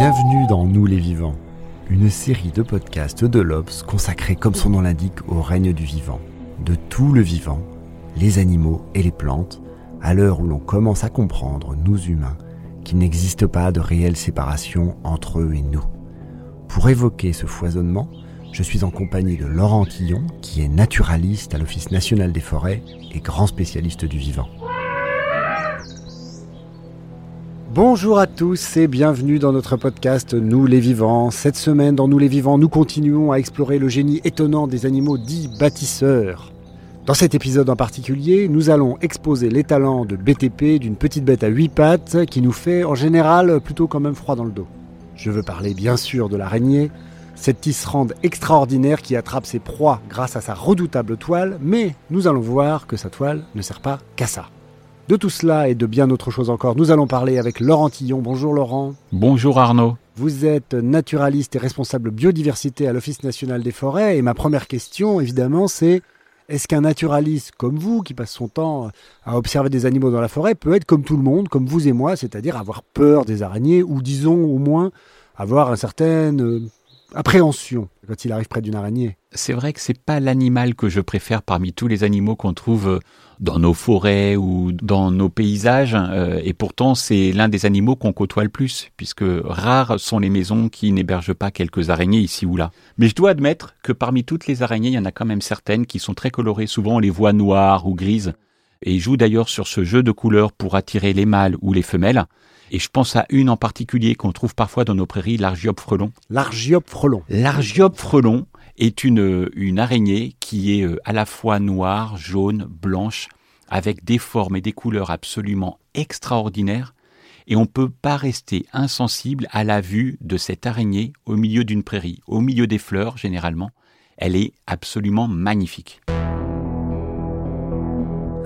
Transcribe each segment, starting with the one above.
Bienvenue dans Nous les vivants, une série de podcasts de l'Obs consacrée comme son nom l'indique au règne du vivant, de tout le vivant, les animaux et les plantes, à l'heure où l'on commence à comprendre, nous humains, qu'il n'existe pas de réelle séparation entre eux et nous. Pour évoquer ce foisonnement, je suis en compagnie de Laurent Quillon, qui est naturaliste à l'Office national des forêts et grand spécialiste du vivant. Bonjour à tous et bienvenue dans notre podcast Nous les vivants. Cette semaine dans Nous les vivants, nous continuons à explorer le génie étonnant des animaux dits bâtisseurs. Dans cet épisode en particulier, nous allons exposer les talents de BTP d'une petite bête à huit pattes qui nous fait en général plutôt quand même froid dans le dos. Je veux parler bien sûr de l'araignée, cette tisserande extraordinaire qui attrape ses proies grâce à sa redoutable toile, mais nous allons voir que sa toile ne sert pas qu'à ça. De tout cela et de bien autre chose encore, nous allons parler avec Laurent Tillon. Bonjour Laurent. Bonjour Arnaud. Vous êtes naturaliste et responsable biodiversité à l'Office national des forêts. Et ma première question, évidemment, c'est est-ce qu'un naturaliste comme vous, qui passe son temps à observer des animaux dans la forêt, peut être comme tout le monde, comme vous et moi, c'est-à-dire avoir peur des araignées, ou disons au moins avoir une certaine euh, appréhension quand il arrive près d'une araignée C'est vrai que c'est pas l'animal que je préfère parmi tous les animaux qu'on trouve euh, dans nos forêts ou dans nos paysages, euh, et pourtant c'est l'un des animaux qu'on côtoie le plus, puisque rares sont les maisons qui n'hébergent pas quelques araignées ici ou là. Mais je dois admettre que parmi toutes les araignées, il y en a quand même certaines qui sont très colorées, souvent on les voit noires ou grises, et jouent d'ailleurs sur ce jeu de couleurs pour attirer les mâles ou les femelles. Et je pense à une en particulier qu'on trouve parfois dans nos prairies, l'argiope frelon. L'argiope frelon. L'argiope frelon est une, une araignée qui est euh, à la fois noire, jaune, blanche, avec des formes et des couleurs absolument extraordinaires. Et on ne peut pas rester insensible à la vue de cette araignée au milieu d'une prairie, au milieu des fleurs généralement. Elle est absolument magnifique.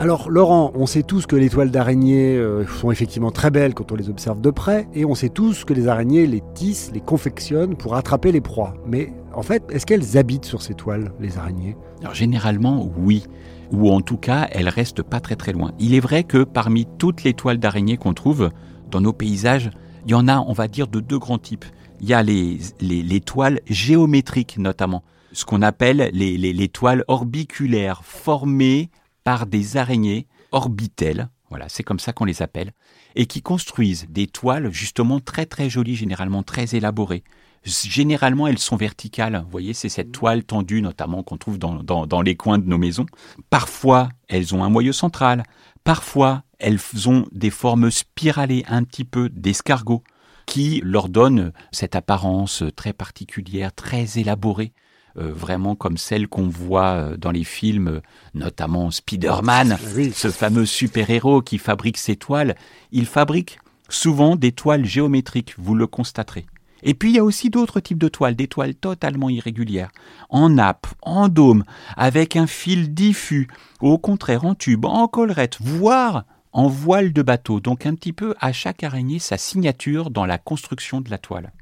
Alors Laurent, on sait tous que les toiles d'araignée euh, sont effectivement très belles quand on les observe de près, et on sait tous que les araignées les tissent, les confectionnent pour attraper les proies. Mais en fait, est-ce qu'elles habitent sur ces toiles, les araignées? Alors généralement, oui. Ou en tout cas, elles restent pas très très loin. Il est vrai que parmi toutes les toiles d'araignée qu'on trouve dans nos paysages, il y en a, on va dire, de deux grands types. Il y a les, les, les toiles géométriques notamment, ce qu'on appelle les, les toiles orbiculaires formées par des araignées orbitelles, voilà, c'est comme ça qu'on les appelle, et qui construisent des toiles justement très très jolies, généralement très élaborées. Généralement, elles sont verticales. Vous voyez, c'est cette toile tendue, notamment, qu'on trouve dans, dans, dans les coins de nos maisons. Parfois, elles ont un moyeu central. Parfois, elles ont des formes spiralées, un petit peu d'escargot, qui leur donnent cette apparence très particulière, très élaborée. Euh, vraiment comme celle qu'on voit euh, dans les films, euh, notamment Spider-Man, Oui. ce fameux super-héros qui fabrique ses toiles. Il fabrique souvent des toiles géométriques, vous le constaterez. Et puis il y a aussi d'autres types de toiles, des toiles totalement irrégulières, en nappe, en dôme, avec un fil diffus, au contraire en tube, en collerette, voire en voile de bateau. Donc un petit peu à chaque araignée sa signature dans la construction de la toile.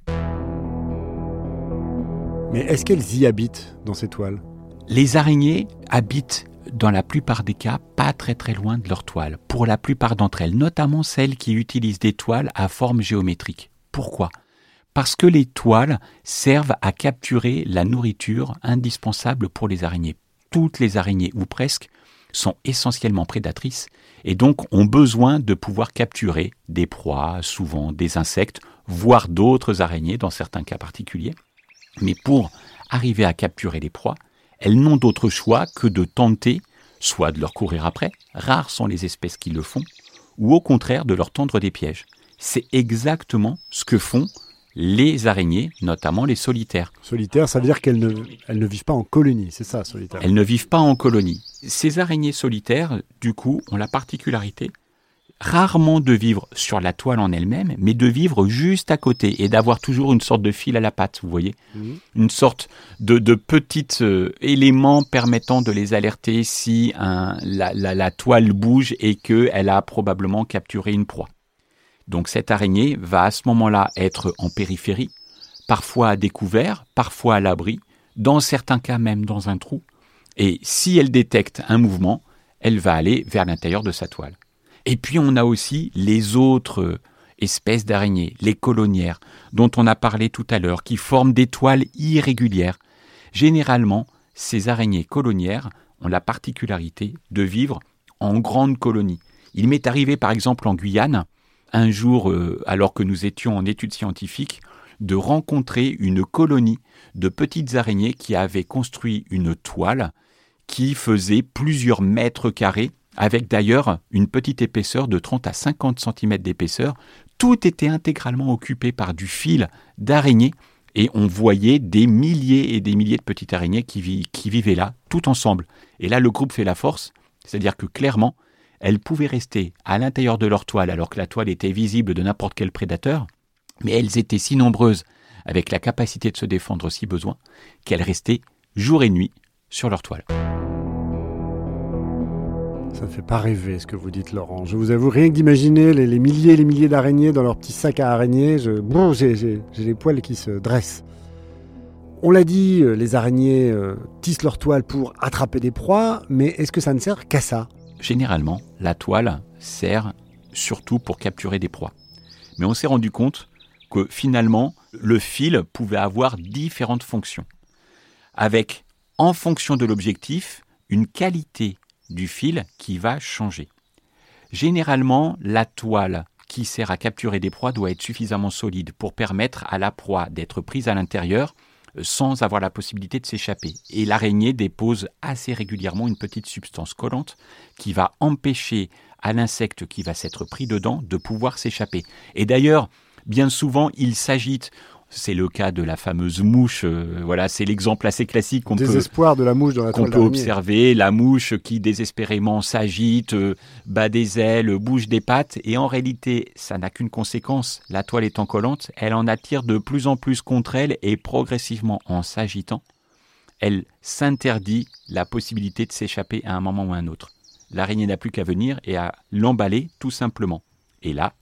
Mais est-ce qu'elles y habitent dans ces toiles? Les araignées habitent dans la plupart des cas pas très très loin de leur toile, pour la plupart d'entre elles, notamment celles qui utilisent des toiles à forme géométrique. Pourquoi? Parce que les toiles servent à capturer la nourriture indispensable pour les araignées. Toutes les araignées, ou presque, sont essentiellement prédatrices et donc ont besoin de pouvoir capturer des proies, souvent des insectes, voire d'autres araignées dans certains cas particuliers. Mais pour arriver à capturer les proies, elles n'ont d'autre choix que de tenter soit de leur courir après, rares sont les espèces qui le font, ou au contraire de leur tendre des pièges. C'est exactement ce que font les araignées, notamment les solitaires. Solitaires, ça veut dire qu'elles ne, elles ne vivent pas en colonie, c'est ça, solitaire. Elles ne vivent pas en colonie. Ces araignées solitaires, du coup, ont la particularité rarement de vivre sur la toile en elle-même, mais de vivre juste à côté et d'avoir toujours une sorte de fil à la patte, vous voyez Mhm. Une sorte de, de petit euh, élément permettant de les alerter si un- la, la- la toile bouge et qu'elle a probablement capturé une proie. Donc cette araignée va à ce moment-là être en périphérie, parfois à découvert, parfois à l'abri, dans certains cas même dans un trou. Et si elle détecte un mouvement, elle va aller vers l'intérieur de sa toile. Et puis on a aussi les autres euh, espèces d'araignées, les colonières, dont on a parlé tout à l'heure, qui forment des toiles irrégulières. Généralement, ces araignées colonières ont la particularité de vivre en grande colonie. Il m'est arrivé par exemple en Guyane, un jour, euh, alors que nous étions en études scientifiques, de rencontrer une colonie de petites araignées qui avaient construit une toile qui faisait plusieurs mètres carrés, avec d'ailleurs une petite épaisseur de 30 à 50 cm d'épaisseur. Tout était intégralement occupé par du fil d'araignée et on voyait des milliers et des milliers de petites araignées qui, qui vivaient là, tout ensemble. Et là, le groupe fait la force, c'est-à-dire que clairement, elles pouvaient rester à l'intérieur de leur toile alors que la toile était visible de n'importe quel prédateur, mais elles étaient si nombreuses, avec la capacité de se défendre si besoin, qu'elles restaient jour et nuit sur leur toile. Ça ne fait pas rêver ce que vous dites, Laurent. Je vous avoue, rien que les, milliers et les milliers d'araignées dans leur petit sac à araignées, j'ai les poils qui se dressent. On l'a dit, euh, les araignées euh, tissent leur toile pour attraper des proies, mais est-ce que ça ne sert qu'à ça? Généralement, la toile sert surtout pour capturer des proies. Mais on s'est rendu compte que finalement, le fil pouvait avoir différentes fonctions. Avec, en fonction de l'objectif, une qualité du fil qui va changer. Généralement, la toile qui sert à capturer des proies doit être suffisamment solide pour permettre à la proie d'être prise à l'intérieur euh, sans avoir la possibilité de s'échapper. Et l'araignée dépose assez régulièrement une petite substance collante qui va empêcher à l'insecte qui va s'être pris dedans de pouvoir s'échapper. Et d'ailleurs, bien souvent, il s'agite. C'est le cas de la fameuse mouche. euh, voilà, c'est l'exemple assez classique qu'on peut, Désespoir de la mouche dans la qu'on peut observer, la mouche qui désespérément s'agite, euh, bat des ailes, bouge des pattes, et en réalité, ça n'a qu'une conséquence. La toile étant collante, elle en attire de plus en plus contre elle, et progressivement, en s'agitant, elle s'interdit la possibilité de s'échapper à un moment ou à un autre. L'araignée n'a plus qu'à venir et à l'emballer tout simplement. Et là,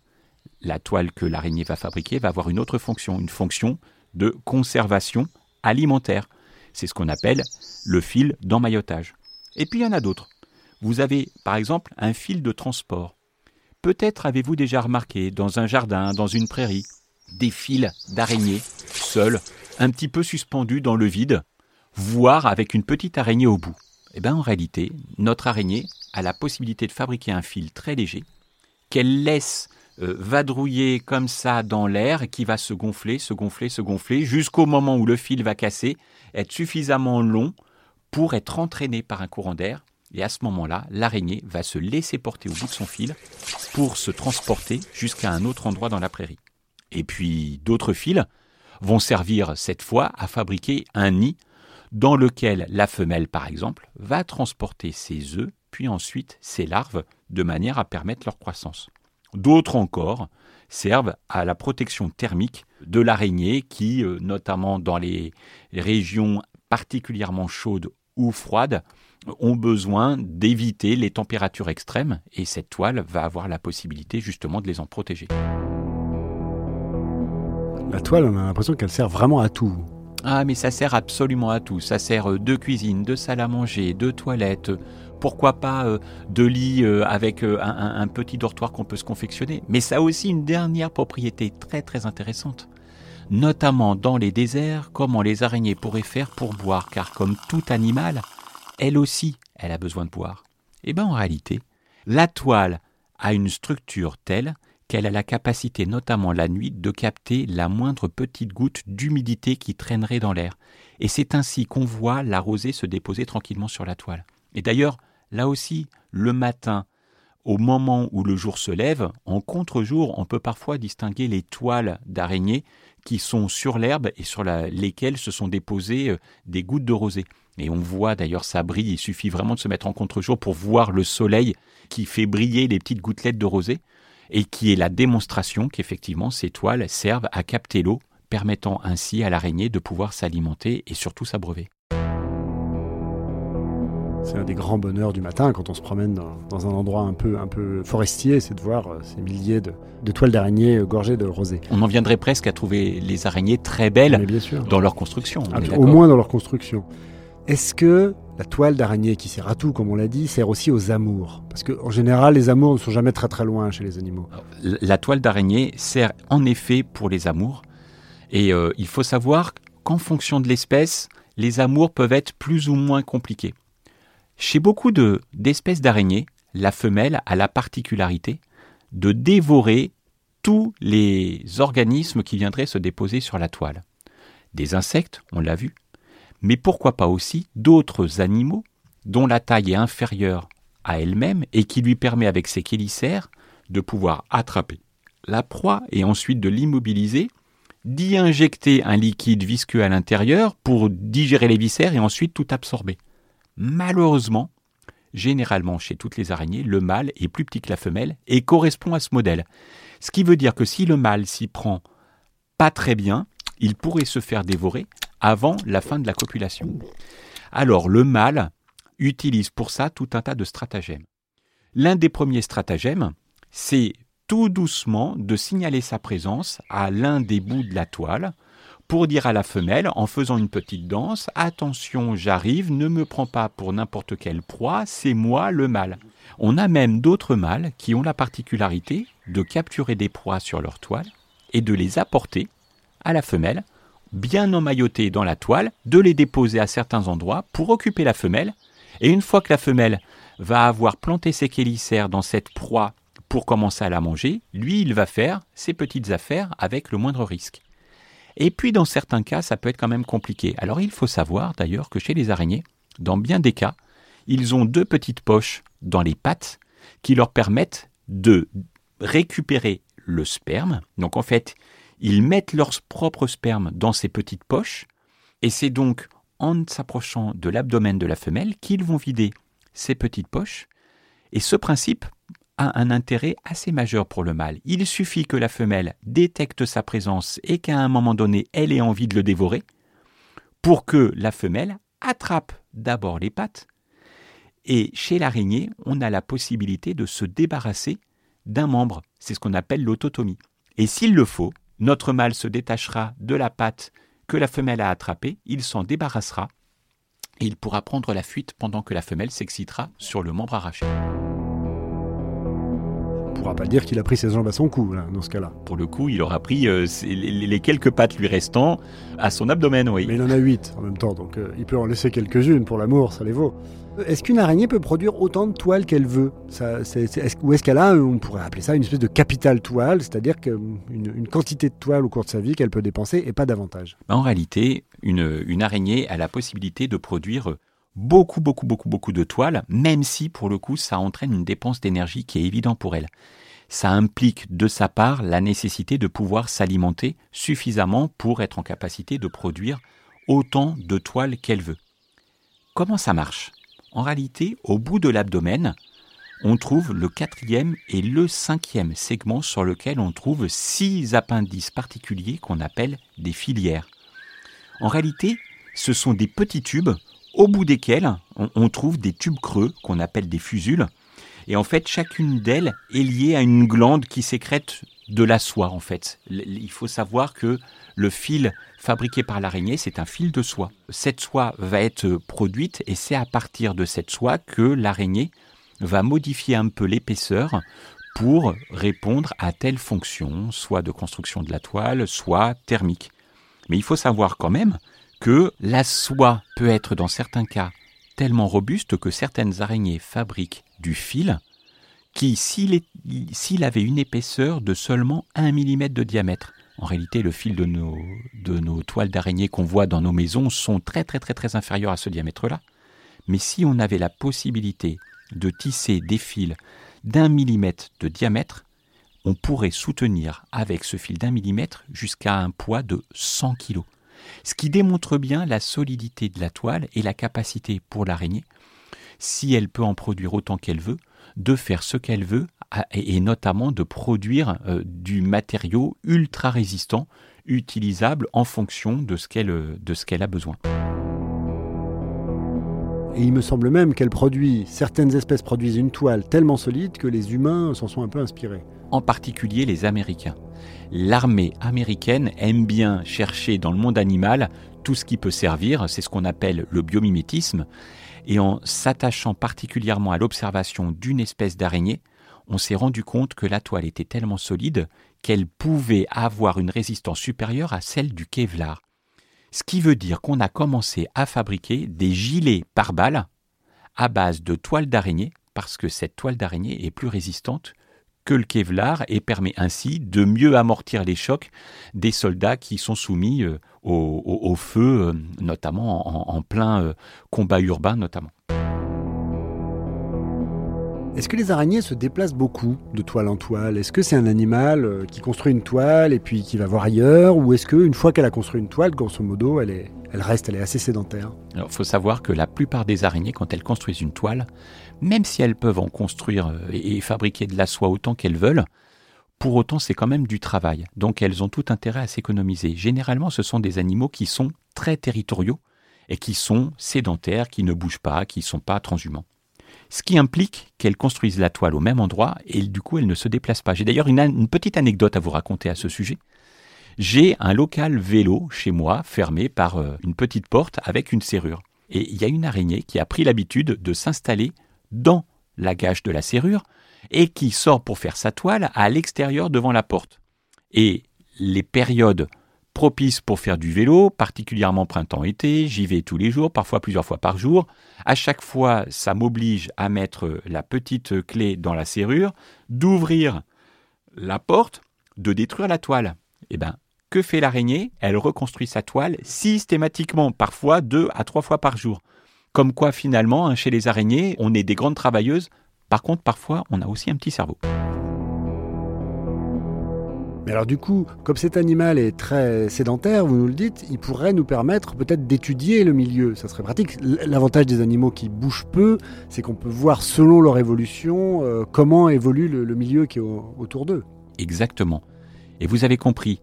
la toile que l'araignée va fabriquer va avoir une autre fonction, une fonction de conservation alimentaire. C'est ce qu'on appelle le fil d'emmaillotage. Et puis il y en a d'autres. Vous avez par exemple un fil de transport. Peut-être avez-vous déjà remarqué dans un jardin, dans une prairie, des fils d'araignées seuls, un petit peu suspendus dans le vide, voire avec une petite araignée au bout. Eh bien en réalité, notre araignée a la possibilité de fabriquer un fil très léger qu'elle laisse euh, vadrouiller comme ça dans l'air, qui va se gonfler, se gonfler, se gonfler, jusqu'au moment où le fil va casser, être suffisamment long pour être entraîné par un courant d'air. Et à ce moment-là, l'araignée va se laisser porter au bout de son fil pour se transporter jusqu'à un autre endroit dans la prairie. Et puis d'autres fils vont servir cette fois à fabriquer un nid dans lequel la femelle, par exemple, va transporter ses œufs, puis ensuite ses larves, de manière à permettre leur croissance. D'autres encore servent à la protection thermique de l'araignée qui, euh, notamment dans les régions particulièrement chaudes ou froides, ont besoin d'éviter les températures extrêmes et cette toile va avoir la possibilité justement de les en protéger. La toile, on a l'impression qu'elle sert vraiment à tout. Ah mais ça sert absolument à tout. Ça sert euh, de cuisine, de salle à manger, de toilette, pourquoi pas euh, de lit euh, avec euh, un petit dortoir qu'on peut se confectionner. Mais ça a aussi une dernière propriété très très intéressante. Notamment dans les déserts, comment les araignées pourraient faire pour boire, car comme tout animal, elle aussi, elle a besoin de boire. Eh bien en réalité, la toile a une structure telle qu'elle a la capacité, notamment la nuit, de capter la moindre petite goutte d'humidité qui traînerait dans l'air. Et c'est ainsi qu'on voit la rosée se déposer tranquillement sur la toile. Et d'ailleurs, là aussi, le matin, au moment où le jour se lève, en contre-jour, on peut parfois distinguer les toiles d'araignées qui sont sur l'herbe et sur lesquelles se sont déposées euh, des gouttes de rosée. Et on voit d'ailleurs ça brille, il suffit vraiment de se mettre en contre-jour pour voir le soleil qui fait briller les petites gouttelettes de rosée et qui est la démonstration qu'effectivement ces toiles servent à capter l'eau, permettant ainsi à l'araignée de pouvoir s'alimenter et surtout s'abreuver. C'est un des grands bonheurs du matin quand on se promène dans, un endroit un peu, un peu forestier, c'est de voir euh, ces milliers de, toiles d'araignées euh, gorgées de rosée. On en viendrait presque à trouver les araignées très belles dans leur construction. au moins dans leur construction. Est-ce que la toile d'araignée qui sert à tout, comme on l'a dit, sert aussi aux amours? Parce qu'en général, les amours ne sont jamais très très loin chez les animaux. La toile d'araignée sert en effet pour les amours. Et euh, il faut savoir qu'en fonction de l'espèce, les amours peuvent être plus ou moins compliqués. Chez beaucoup d'espèces d'araignées, la femelle a la particularité de dévorer tous les organismes qui viendraient se déposer sur la toile. Des insectes, on l'a vu, mais pourquoi pas aussi d'autres animaux dont la taille est inférieure à elle-même et qui lui permet avec ses chélicères de pouvoir attraper la proie et ensuite de l'immobiliser, d'y injecter un liquide visqueux à l'intérieur pour digérer les viscères et ensuite tout absorber. Malheureusement, généralement chez toutes les araignées, le mâle est plus petit que la femelle et correspond à ce modèle. Ce qui veut dire que si le mâle s'y prend pas très bien, il pourrait se faire dévorer avant la fin de la copulation. Alors le mâle utilise pour ça tout un tas de stratagèmes. L'un des premiers stratagèmes, c'est tout doucement de signaler sa présence à l'un des bouts de la toile pour dire à la femelle, en faisant une petite danse, Attention, j'arrive, ne me prends pas pour n'importe quelle proie, c'est moi le mâle. On a même d'autres mâles qui ont la particularité de capturer des proies sur leur toile et de les apporter à la femelle, bien emmaillotées dans la toile, de les déposer à certains endroits pour occuper la femelle, et une fois que la femelle va avoir planté ses chélicères dans cette proie pour commencer à la manger, lui, il va faire ses petites affaires avec le moindre risque. Et puis dans certains cas, ça peut être quand même compliqué. Alors il faut savoir d'ailleurs que chez les araignées, dans bien des cas, ils ont deux petites poches dans les pattes qui leur permettent de récupérer le sperme. Donc en fait, ils mettent leur propre sperme dans ces petites poches, et c'est donc en s'approchant de l'abdomen de la femelle qu'ils vont vider ces petites poches. Et ce principe un intérêt assez majeur pour le mâle. Il suffit que la femelle détecte sa présence et qu'à un moment donné elle ait envie de le dévorer pour que la femelle attrape d'abord les pattes. Et chez l'araignée, on a la possibilité de se débarrasser d'un membre. C'est ce qu'on appelle l'autotomie. Et s'il le faut, notre mâle se détachera de la patte que la femelle a attrapée, il s'en débarrassera et il pourra prendre la fuite pendant que la femelle s'excitera sur le membre arraché pourra pas dire qu'il a pris ses jambes à son cou, dans ce cas-là. Pour le coup, il aura pris euh, les, quelques pattes lui restant à son abdomen, oui. Mais il en a huit en même temps, donc euh, il peut en laisser quelques-unes pour l'amour, ça les vaut. Est-ce qu'une araignée peut produire autant de toiles qu'elle veut? Ça, est, Ou est-ce qu'elle a, on pourrait appeler ça une espèce de capital toile, c'est-à-dire qu'une une quantité de toile au cours de sa vie qu'elle peut dépenser et pas davantage? Bah, En réalité, une, une araignée a la possibilité de produire beaucoup, beaucoup, beaucoup, beaucoup de toiles, même si pour le coup ça entraîne une dépense d'énergie qui est évidente pour elle. Ça implique de sa part la nécessité de pouvoir s'alimenter suffisamment pour être en capacité de produire autant de toiles qu'elle veut. Comment ça marche? En réalité, au bout de l'abdomen, on trouve le quatrième et le cinquième segment sur lequel on trouve six appendices particuliers qu'on appelle des filières. En réalité, ce sont des petits tubes au bout desquels on, trouve des tubes creux qu'on appelle des fusules. Et en fait, chacune d'elles est liée à une glande qui sécrète de la soie, en fait. Il faut savoir que le fil fabriqué par l'araignée, c'est un fil de soie. Cette soie va être produite et c'est à partir de cette soie que l'araignée va modifier un peu l'épaisseur pour répondre à telle fonction, soit de construction de la toile, soit thermique. Mais il faut savoir quand même que la soie peut être dans certains cas tellement robuste que certaines araignées fabriquent du fil qui, s'il avait une épaisseur de seulement 1 mm de diamètre, en réalité, le fil de nos, toiles d'araignée qu'on voit dans nos maisons sont très très très très inférieurs à ce diamètre-là. Mais si on avait la possibilité de tisser des fils d'un millimètre de diamètre, on pourrait soutenir avec ce fil d'un millimètre jusqu'à un poids de 100 kg. Ce qui démontre bien la solidité de la toile et la capacité pour l'araignée, si elle peut en produire autant qu'elle veut, de faire ce qu'elle veut et notamment de produire euh, du matériau ultra résistant utilisable en fonction de ce qu'elle a besoin. Et il me semble même qu'elle produit, certaines espèces produisent une toile tellement solide que les humains s'en sont un peu inspirés. En particulier les Américains. L'armée américaine aime bien chercher dans le monde animal tout ce qui peut servir, c'est ce qu'on appelle le biomimétisme, et en s'attachant particulièrement à l'observation d'une espèce d'araignée, on s'est rendu compte que la toile était tellement solide qu'elle pouvait avoir une résistance supérieure à celle du Kevlar. Ce qui veut dire qu'on a commencé à fabriquer des gilets par balles à base de toile d'araignée, parce que cette toile d'araignée est plus résistante que le Kevlar et permet ainsi de mieux amortir les chocs des soldats qui sont soumis euh, au, feu, euh, notamment en, plein euh, combat urbain notamment. Est-ce que les araignées se déplacent beaucoup de toile en toile? Est-ce que c'est un animal euh, qui construit une toile et puis qui va voir ailleurs? Ou est-ce qu'une fois qu'elle a construit une toile, grosso modo, elle, est, elle reste, elle est assez sédentaire? Il faut savoir que la plupart des araignées, quand elles construisent une toile, même si elles peuvent en construire euh, et fabriquer de la soie autant qu'elles veulent, pour autant c'est quand même du travail. Donc elles ont tout intérêt à s'économiser. Généralement, ce sont des animaux qui sont très territoriaux et qui sont sédentaires, qui ne bougent pas, qui ne sont pas transhumants ce qui implique qu'elle construise la toile au même endroit et du coup elle ne se déplace pas. J'ai d'ailleurs une, petite anecdote à vous raconter à ce sujet. J'ai un local vélo chez moi fermé par euh, une petite porte avec une serrure. Et il y a une araignée qui a pris l'habitude de s'installer dans la gage de la serrure et qui sort pour faire sa toile à l'extérieur devant la porte. Et les périodes propice pour faire du vélo, particulièrement printemps-été, j'y vais tous les jours, parfois plusieurs fois par jour. À chaque fois, ça m'oblige à mettre la petite clé dans la serrure, d'ouvrir la porte, de détruire la toile. Eh bien, que fait l'araignée? Elle reconstruit sa toile systématiquement, parfois deux à trois fois par jour. Comme quoi, finalement, hein, chez les araignées, on est des grandes travailleuses. Par contre, parfois, on a aussi un petit cerveau. Alors du coup, comme cet animal est très sédentaire, vous nous le dites, il pourrait nous permettre peut-être d'étudier le milieu. Ça serait pratique. L'avantage des animaux qui bougent peu, c'est qu'on peut voir selon leur évolution euh, comment évolue le, milieu qui est autour d'eux. Exactement. Et vous avez compris,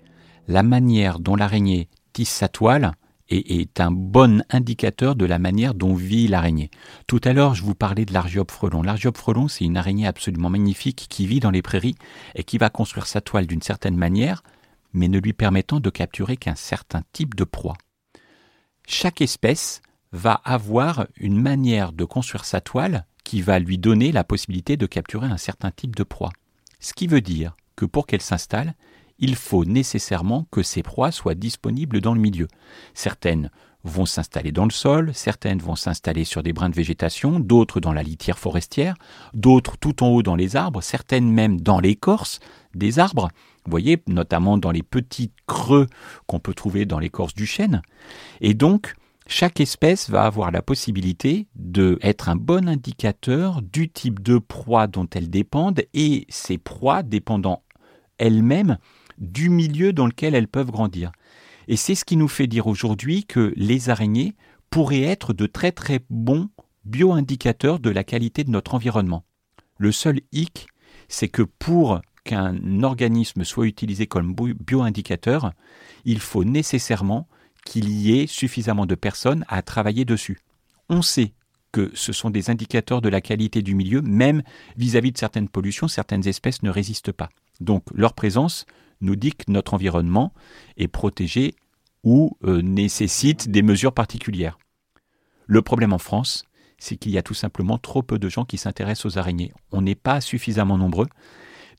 la manière dont l'araignée tisse sa toile, est, un bon indicateur de la manière dont vit l'araignée. Tout à l'heure, je vous parlais de l'argiope frelon. L'argiope frelon, c'est une araignée absolument magnifique qui vit dans les prairies et qui va construire sa toile d'une certaine manière, mais ne lui permettant de capturer qu'un certain type de proie. Chaque espèce va avoir une manière de construire sa toile qui va lui donner la possibilité de capturer un certain type de proie. Ce qui veut dire que pour qu'elle s'installe, il faut nécessairement que ces proies soient disponibles dans le milieu. Certaines vont s'installer dans le sol, certaines vont s'installer sur des brins de végétation, d'autres dans la litière forestière, d'autres tout en haut dans les arbres, certaines même dans l'écorce des arbres, vous voyez, notamment dans les petits creux qu'on peut trouver dans l'écorce du chêne. Et donc, chaque espèce va avoir la possibilité de être un bon indicateur du type de proie dont elles dépendent et ces proies dépendant elles-mêmes du milieu dans lequel elles peuvent grandir. Et c'est ce qui nous fait dire aujourd'hui que les araignées pourraient être de très très bons bioindicateurs de la qualité de notre environnement. Le seul hic, c'est que pour qu'un organisme soit utilisé comme bioindicateur, il faut nécessairement qu'il y ait suffisamment de personnes à travailler dessus. On sait que ce sont des indicateurs de la qualité du milieu, même vis-à-vis -vis de certaines pollutions, certaines espèces ne résistent pas. Donc leur présence nous dit que notre environnement est protégé ou euh, nécessite des mesures particulières. Le problème en France, c'est qu'il y a tout simplement trop peu de gens qui s'intéressent aux araignées. On n'est pas suffisamment nombreux.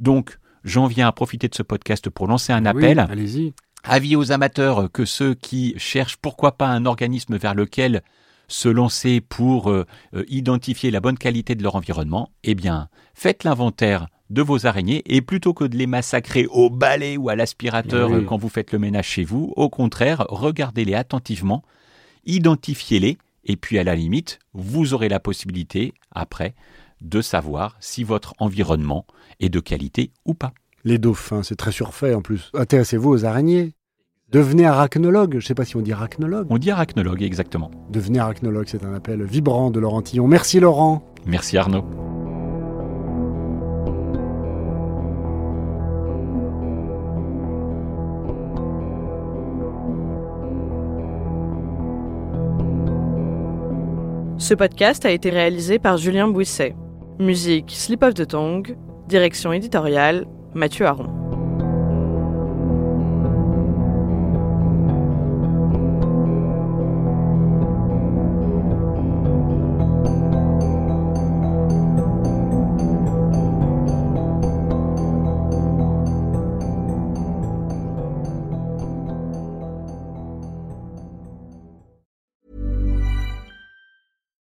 Donc, j'en viens à profiter de ce podcast pour lancer un appel. allez-y. Avis aux amateurs que ceux qui cherchent pourquoi pas un organisme vers lequel se lancer pour euh, euh, identifier la bonne qualité de leur environnement, eh bien, faites l'inventaire de vos araignées et plutôt que de les massacrer au balai ou à l'aspirateur quand vous faites le ménage chez vous, au contraire, regardez-les attentivement, identifiez-les et puis à la limite, vous aurez la possibilité après de savoir si votre environnement est de qualité ou pas. Les dauphins, c'est très surfait en plus. Intéressez-vous aux araignées. Devenez arachnologue. Je ne sais pas si on dit arachnologue. On dit arachnologue, exactement. Devenez arachnologue, c'est un appel vibrant de Laurent Tillon. Merci Laurent. Merci Arnaud. Ce podcast a été réalisé par Julien Bouisset. Musique Slip of the Tongue. Direction éditoriale Mathieu Aron.